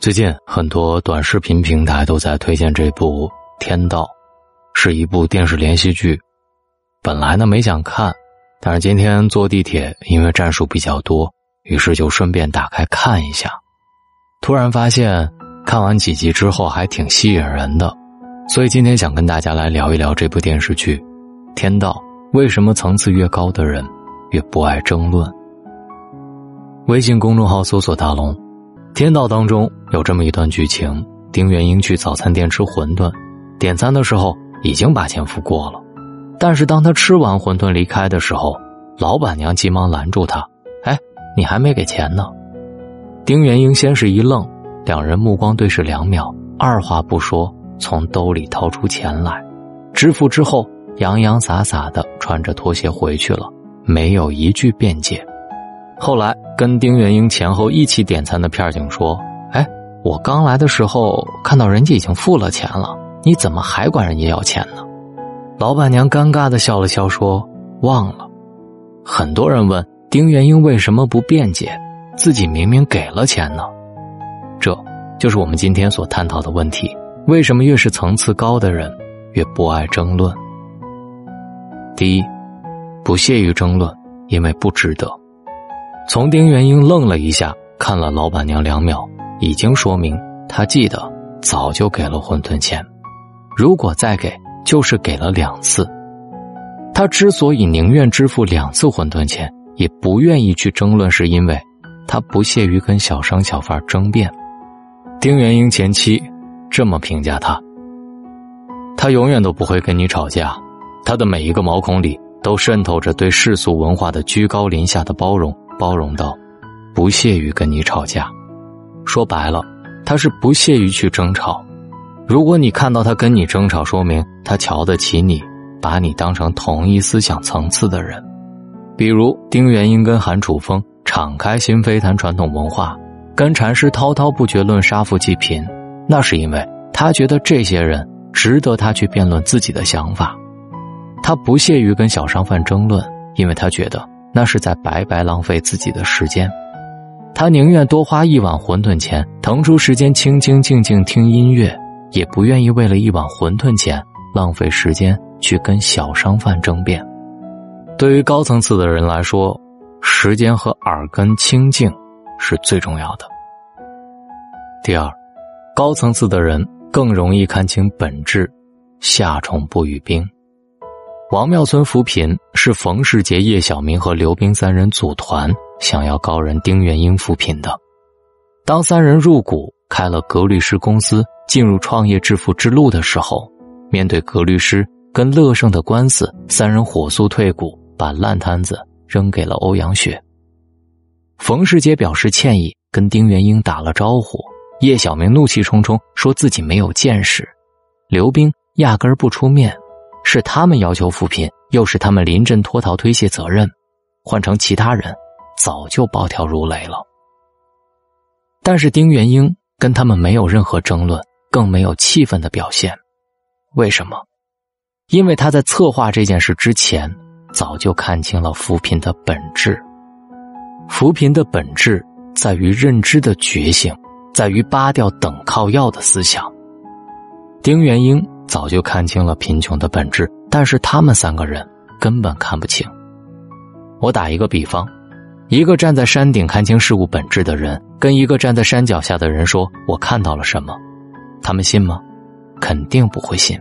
最近很多短视频平台都在推荐这部《天道》，是一部电视连续剧。本来呢没想看，但是今天坐地铁，因为战术比较多，于是就顺便打开看一下。突然发现，看完几集之后还挺吸引人的，所以今天想跟大家来聊一聊这部电视剧《天道》。为什么层次越高的人越不爱争论？微信公众号搜索“大龙”。天道当中有这么一段剧情：丁元英去早餐店吃馄饨，点餐的时候已经把钱付过了，但是当他吃完馄饨离开的时候，老板娘急忙拦住他：“哎，你还没给钱呢！”丁元英先是一愣，两人目光对视两秒，二话不说从兜里掏出钱来，支付之后洋洋洒洒的穿着拖鞋回去了，没有一句辩解。后来跟丁元英前后一起点餐的片警说：“哎，我刚来的时候看到人家已经付了钱了，你怎么还管人家要钱呢？”老板娘尴尬的笑了笑说：“忘了。”很多人问丁元英为什么不辩解，自己明明给了钱呢？这就是我们今天所探讨的问题：为什么越是层次高的人越不爱争论？第一，不屑于争论，因为不值得。从丁元英愣了一下，看了老板娘两秒，已经说明他记得早就给了馄饨钱。如果再给，就是给了两次。他之所以宁愿支付两次馄饨钱，也不愿意去争论，是因为他不屑于跟小商小贩争辩。丁元英前妻这么评价他：他永远都不会跟你吵架，他的每一个毛孔里都渗透着对世俗文化的居高临下的包容。包容到，不屑于跟你吵架。说白了，他是不屑于去争吵。如果你看到他跟你争吵，说明他瞧得起你，把你当成同一思想层次的人。比如丁元英跟韩楚风敞开心扉谈传统文化，跟禅师滔滔不绝论杀富济贫，那是因为他觉得这些人值得他去辩论自己的想法。他不屑于跟小商贩争论，因为他觉得。那是在白白浪费自己的时间，他宁愿多花一碗馄饨钱，腾出时间清清静静听音乐，也不愿意为了一碗馄饨钱浪费时间去跟小商贩争辩。对于高层次的人来说，时间和耳根清净是最重要的。第二，高层次的人更容易看清本质，夏虫不语冰。王庙村扶贫是冯世杰、叶小明和刘冰三人组团，想要高人丁元英扶贫的。当三人入股开了格律师公司，进入创业致富之路的时候，面对格律师跟乐盛的官司，三人火速退股，把烂摊子扔给了欧阳雪。冯世杰表示歉意，跟丁元英打了招呼。叶小明怒气冲冲说自己没有见识，刘冰压根儿不出面。是他们要求扶贫，又是他们临阵脱逃推卸责任，换成其他人，早就暴跳如雷了。但是丁元英跟他们没有任何争论，更没有气愤的表现。为什么？因为他在策划这件事之前，早就看清了扶贫的本质。扶贫的本质在于认知的觉醒，在于扒掉等靠要的思想。丁元英。早就看清了贫穷的本质，但是他们三个人根本看不清。我打一个比方，一个站在山顶看清事物本质的人，跟一个站在山脚下的人说：“我看到了什么？”他们信吗？肯定不会信。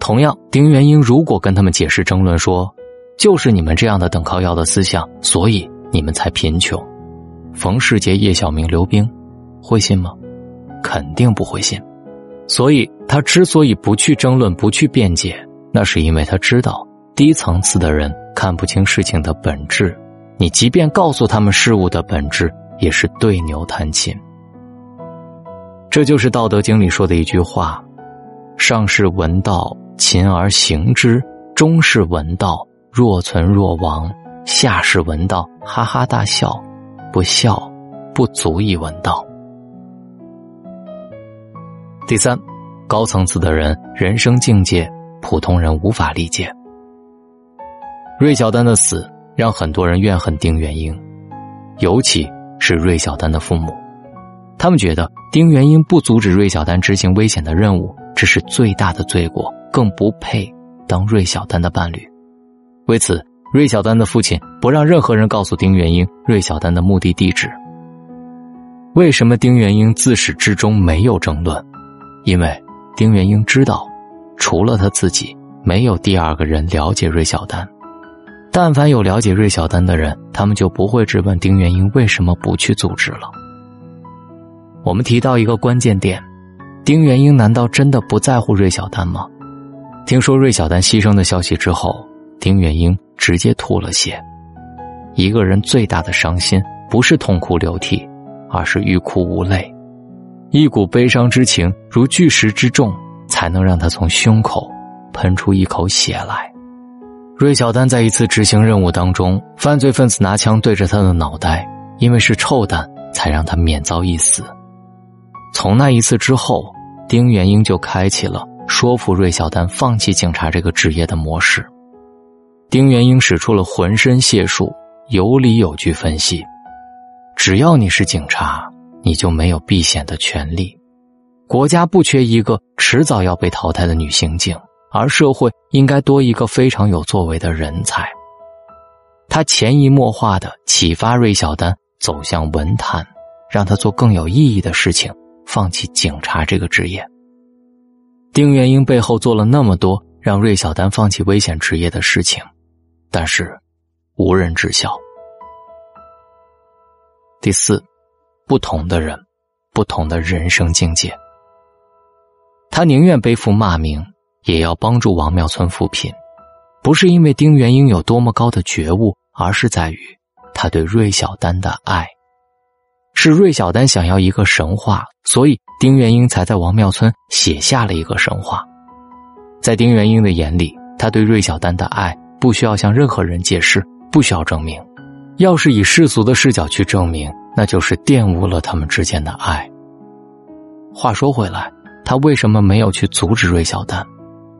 同样，丁元英如果跟他们解释争论说：“就是你们这样的等靠要的思想，所以你们才贫穷。”冯世杰、叶小明、刘冰会信吗？肯定不会信。所以他之所以不去争论、不去辩解，那是因为他知道低层次的人看不清事情的本质。你即便告诉他们事物的本质，也是对牛弹琴。这就是《道德经》里说的一句话：“上士闻道，勤而行之；中士闻道，若存若亡；下士闻道，哈哈大笑。不笑，不足以闻道。”第三，高层次的人人生境界，普通人无法理解。芮小丹的死让很多人怨恨丁元英，尤其是芮小丹的父母。他们觉得丁元英不阻止芮小丹执行危险的任务，这是最大的罪过，更不配当芮小丹的伴侣。为此，芮小丹的父亲不让任何人告诉丁元英芮小丹的目的地址。为什么丁元英自始至终没有争论？因为丁元英知道，除了他自己，没有第二个人了解芮小丹。但凡有了解芮小丹的人，他们就不会质问丁元英为什么不去阻止了。我们提到一个关键点：丁元英难道真的不在乎芮小丹吗？听说芮小丹牺牲的消息之后，丁元英直接吐了血。一个人最大的伤心，不是痛哭流涕，而是欲哭无泪。一股悲伤之情如巨石之重，才能让他从胸口喷出一口血来。芮小丹在一次执行任务当中，犯罪分子拿枪对着他的脑袋，因为是臭弹，才让他免遭一死。从那一次之后，丁元英就开启了说服芮小丹放弃警察这个职业的模式。丁元英使出了浑身解数，有理有据分析：只要你是警察，你就没有避险的权利。国家不缺一个迟早要被淘汰的女刑警。而社会应该多一个非常有作为的人才。他潜移默化的启发芮小丹走向文坛，让他做更有意义的事情，放弃警察这个职业。丁元英背后做了那么多让芮小丹放弃危险职业的事情，但是无人知晓。第四，不同的人，不同的人生境界。他宁愿背负骂名。也要帮助王庙村扶贫，不是因为丁元英有多么高的觉悟，而是在于他对芮小丹的爱。是芮小丹想要一个神话，所以丁元英才在王庙村写下了一个神话。在丁元英的眼里，他对芮小丹的爱不需要向任何人解释，不需要证明。要是以世俗的视角去证明，那就是玷污了他们之间的爱。话说回来，他为什么没有去阻止芮小丹？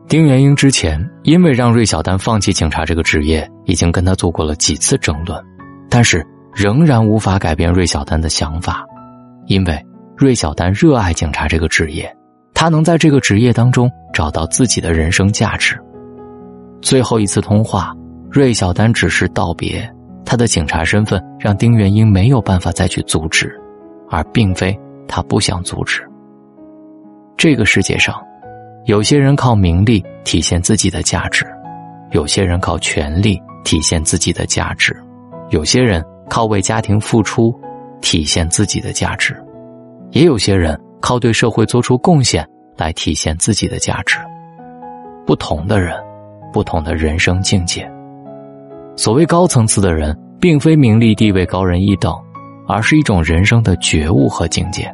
丁元英之前因为让芮小丹放弃警察这个职业，已经跟他做过了几次争论，但是仍然无法改变芮小丹的想法，因为芮小丹热爱警察这个职业，他能在这个职业当中找到自己的人生价值。最后一次通话，芮小丹只是道别，他的警察身份让丁元英没有办法再去阻止，而并非他不想阻止。这个世界上。有些人靠名利体现自己的价值，有些人靠权力体现自己的价值，有些人靠为家庭付出体现自己的价值，也有些人靠对社会做出贡献来体现自己的价值。不同的人，不同的人生境界。所谓高层次的人，并非名利地位高人一等，而是一种人生的觉悟和境界。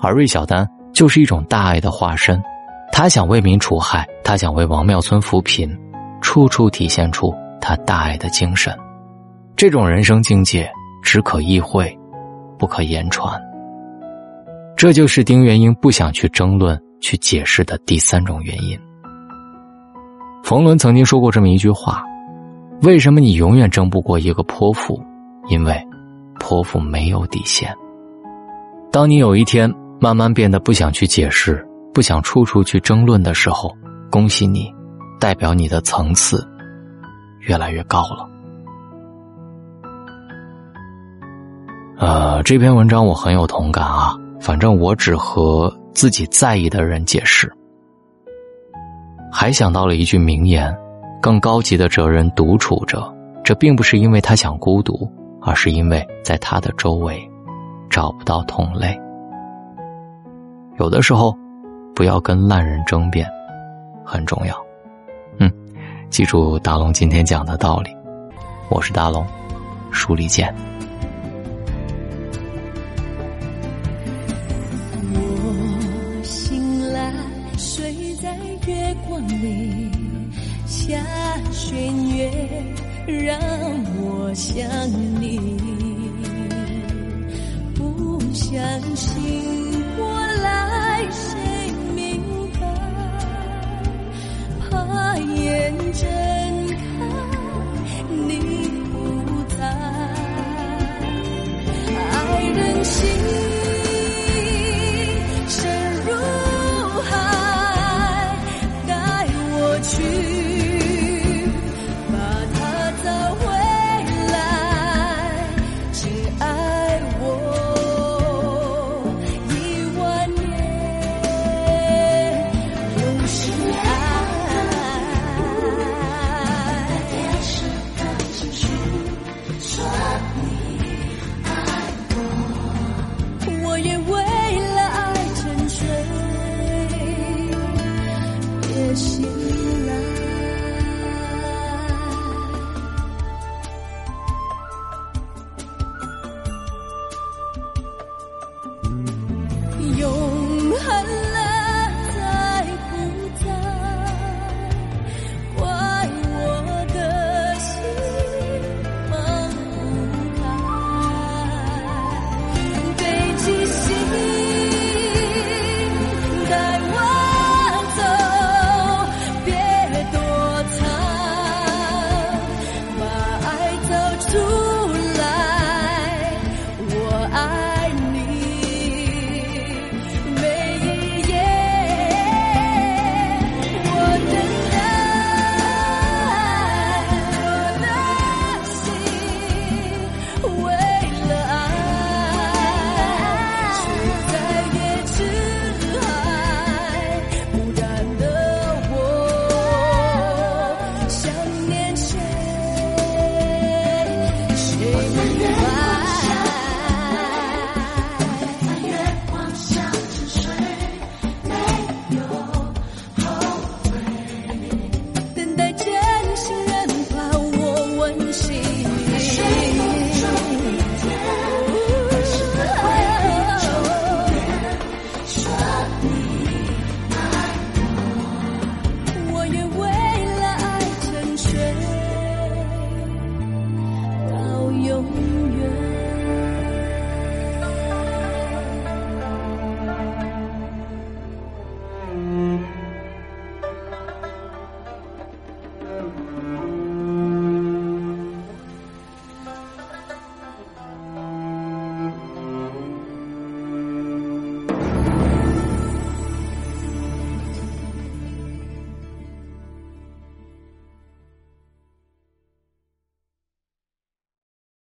而芮小丹就是一种大爱的化身。他想为民除害，他想为王庙村扶贫，处处体现出他大爱的精神。这种人生境界只可意会，不可言传。这就是丁元英不想去争论、去解释的第三种原因。冯仑曾经说过这么一句话：“为什么你永远争不过一个泼妇？因为泼妇没有底线。当你有一天慢慢变得不想去解释。”不想处处去争论的时候，恭喜你，代表你的层次越来越高了。呃，这篇文章我很有同感啊，反正我只和自己在意的人解释。还想到了一句名言：更高级的哲人独处着，这并不是因为他想孤独，而是因为在他的周围找不到同类。有的时候。不要跟烂人争辩，很重要。嗯，记住大龙今天讲的道理。我是大龙，书里见。我醒来，睡在月光里，下弦月让我想你，不相信过来谁明白？怕。眼睁